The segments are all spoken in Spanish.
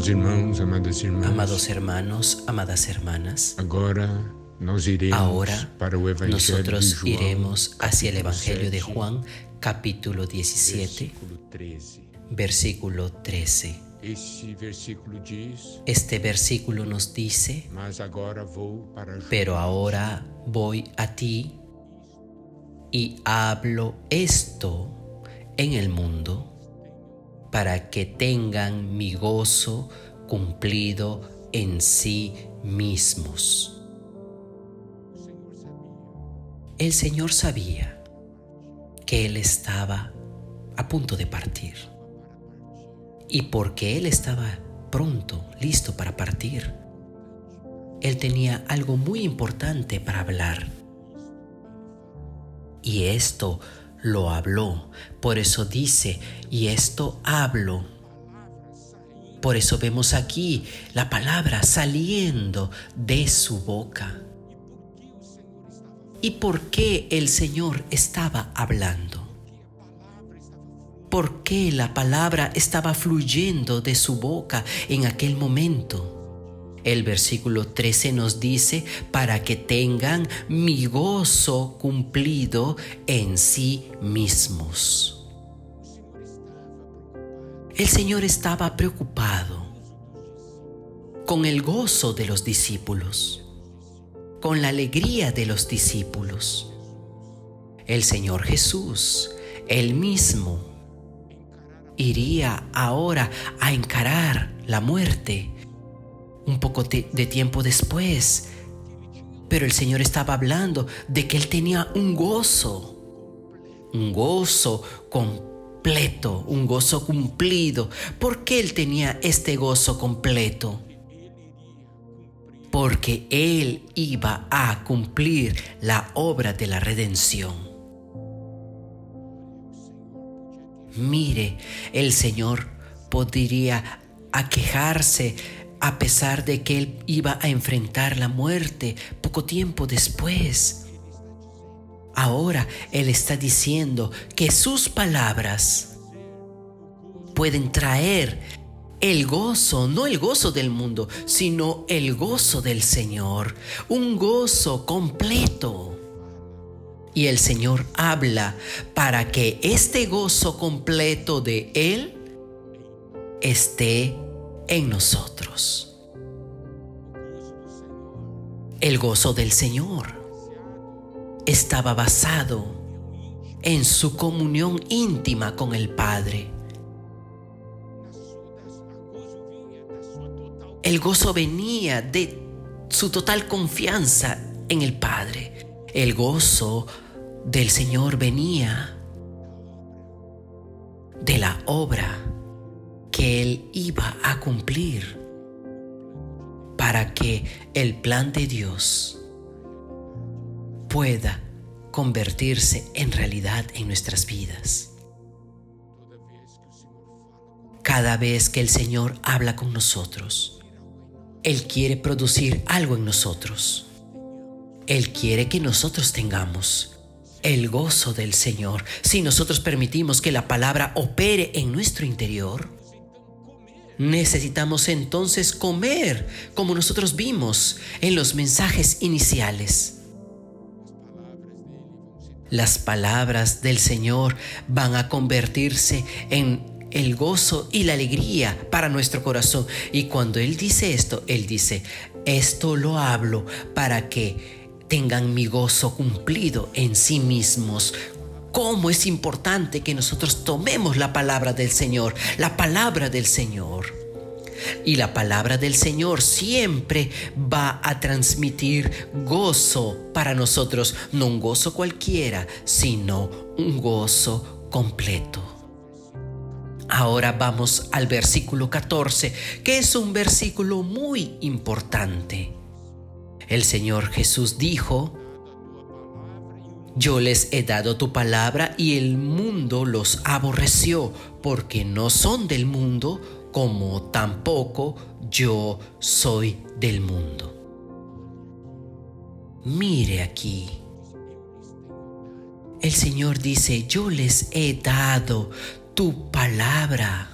Amados amadas hermanos, amadas hermanas, agora nós iremos ahora para nosotros iremos hacia el Evangelio de 7, Juan, capítulo 17, versículo 13. versículo 13. Este versículo Este versículo nos dice, pero ahora voy a ti y hablo esto en el mundo para que tengan mi gozo cumplido en sí mismos. El Señor sabía que Él estaba a punto de partir. Y porque Él estaba pronto, listo para partir, Él tenía algo muy importante para hablar. Y esto lo habló. Por eso dice, y esto hablo. Por eso vemos aquí la palabra saliendo de su boca. ¿Y por qué el Señor estaba hablando? ¿Por qué la palabra estaba fluyendo de su boca en aquel momento? El versículo 13 nos dice, para que tengan mi gozo cumplido en sí mismos. El Señor estaba preocupado con el gozo de los discípulos, con la alegría de los discípulos. El Señor Jesús, Él mismo, iría ahora a encarar la muerte un poco de, tiempo después. Pero el Señor estaba hablando de que Él tenía un gozo, un gozo completo, un gozo cumplido. ¿Por qué Él tenía este gozo completo? Porque Él iba a cumplir la obra de la redención. Mire, el Señor podría aquejarse a pesar de que él iba a enfrentar la muerte poco tiempo después. Ahora él está diciendo que sus palabras pueden traer el gozo, no el gozo del mundo, sino el gozo del Señor, un gozo completo. Y el Señor habla para que este gozo completo de Él esté en nosotros. El gozo del Señor estaba basado en su comunión íntima con el Padre. El gozo venía de su total confianza en el Padre. El gozo del Señor venía de la obra que Él iba a cumplir para que el plan de Dios pueda convertirse en realidad en nuestras vidas. Cada vez que el Señor habla con nosotros, Él quiere producir algo en nosotros. Él quiere que nosotros tengamos el gozo del Señor si nosotros permitimos que la palabra opere en nuestro interior. Necesitamos entonces comer como nosotros vimos en los mensajes iniciales. Las palabras del Señor van a convertirse en el gozo y la alegría para nuestro corazón. Y cuando Él dice esto, Él dice, esto lo hablo para que tengan mi gozo cumplido en sí mismos. Cómo es importante que nosotros tomemos la palabra del Señor, la palabra del Señor. Y la palabra del Señor siempre va a transmitir gozo para nosotros, no un gozo cualquiera, sino un gozo completo. Ahora vamos al versículo 14, que es un versículo muy importante. El Señor Jesús dijo, yo les he dado tu palabra y el mundo los aborreció, porque no son del mundo, como tampoco yo soy del mundo. Mire aquí. El Señor dice, yo les he dado tu palabra.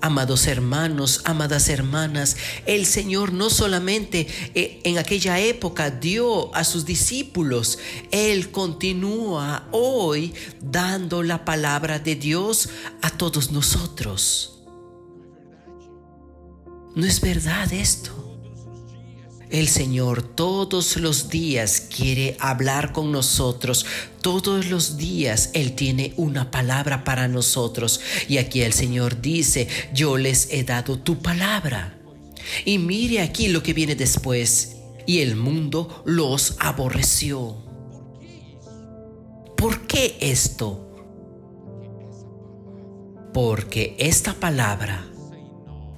Amados hermanos, amadas hermanas, el Señor no solamente eh, en aquella época dio a sus discípulos, Él continúa hoy dando la palabra de Dios a todos nosotros. ¿No es verdad esto? El Señor todos los días quiere hablar con nosotros. Todos los días Él tiene una palabra para nosotros. Y aquí el Señor dice, yo les he dado tu palabra. Y mire aquí lo que viene después. Y el mundo los aborreció. ¿Por qué esto? Porque esta palabra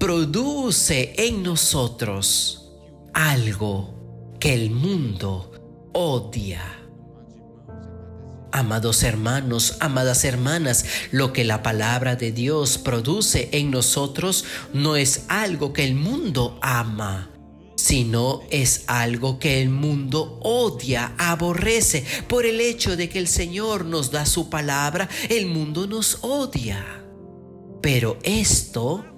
produce en nosotros algo que el mundo odia. Amados hermanos, amadas hermanas, lo que la palabra de Dios produce en nosotros no es algo que el mundo ama, sino es algo que el mundo odia, aborrece. Por el hecho de que el Señor nos da su palabra, el mundo nos odia. Pero esto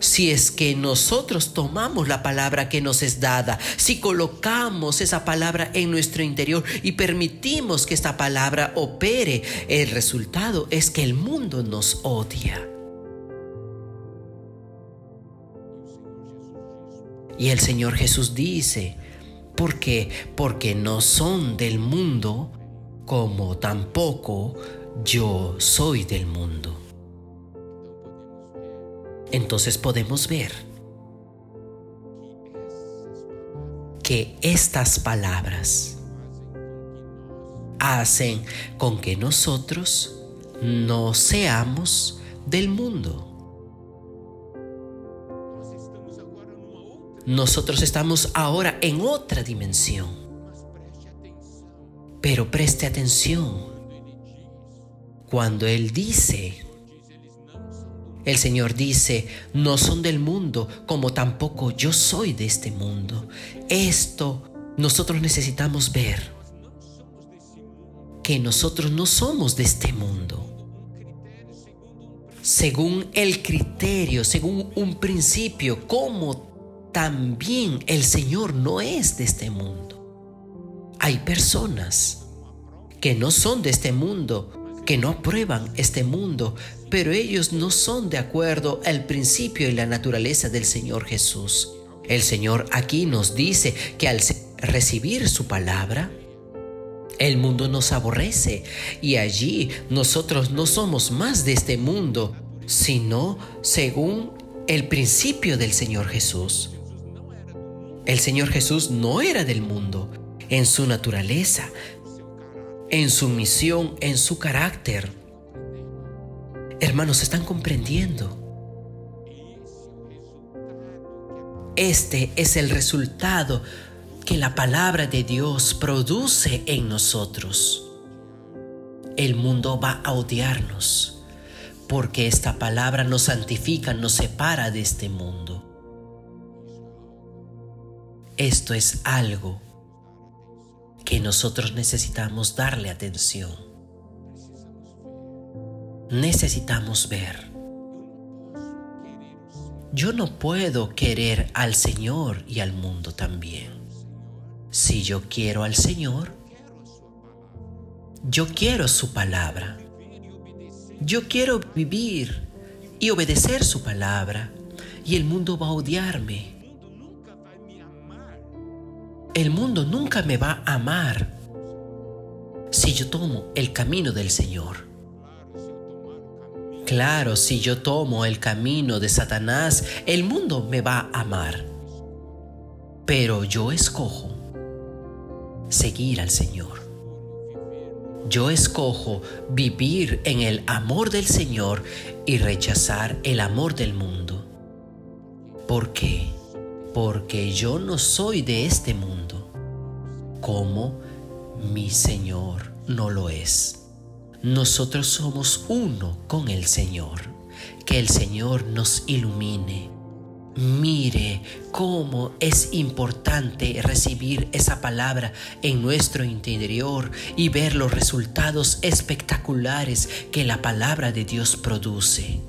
si es que nosotros tomamos la palabra que nos es dada, si colocamos esa palabra en nuestro interior y permitimos que esta palabra opere, el resultado es que el mundo nos odia. Y el Señor Jesús dice, ¿por qué? Porque no son del mundo como tampoco yo soy del mundo entonces podemos ver que estas palabras hacen con que nosotros no seamos del mundo. Nosotros estamos ahora en otra dimensión. Pero preste atención. Cuando Él dice el Señor dice, no son del mundo, como tampoco yo soy de este mundo. Esto nosotros necesitamos ver, que nosotros no somos de este mundo. Según el criterio, según un principio, como también el Señor no es de este mundo. Hay personas que no son de este mundo, que no aprueban este mundo, pero ellos no son de acuerdo al principio y la naturaleza del Señor Jesús. El Señor aquí nos dice que al recibir su palabra, el mundo nos aborrece y allí nosotros no somos más de este mundo, sino según el principio del Señor Jesús. El Señor Jesús no era del mundo en su naturaleza, en su misión, en su carácter. Hermanos, ¿están comprendiendo? Este es el resultado que la palabra de Dios produce en nosotros. El mundo va a odiarnos porque esta palabra nos santifica, nos separa de este mundo. Esto es algo que nosotros necesitamos darle atención. Necesitamos ver. Yo no puedo querer al Señor y al mundo también. Si yo quiero al Señor, yo quiero su palabra. Yo quiero vivir y obedecer su palabra y el mundo va a odiarme el mundo nunca me va a amar si yo tomo el camino del Señor. Claro, si yo tomo el camino de Satanás, el mundo me va a amar. Pero yo escojo seguir al Señor. Yo escojo vivir en el amor del Señor y rechazar el amor del mundo. ¿Por qué? porque yo no soy de este mundo, como mi Señor no lo es. Nosotros somos uno con el Señor. Que el Señor nos ilumine. Mire cómo es importante recibir esa palabra en nuestro interior y ver los resultados espectaculares que la palabra de Dios produce.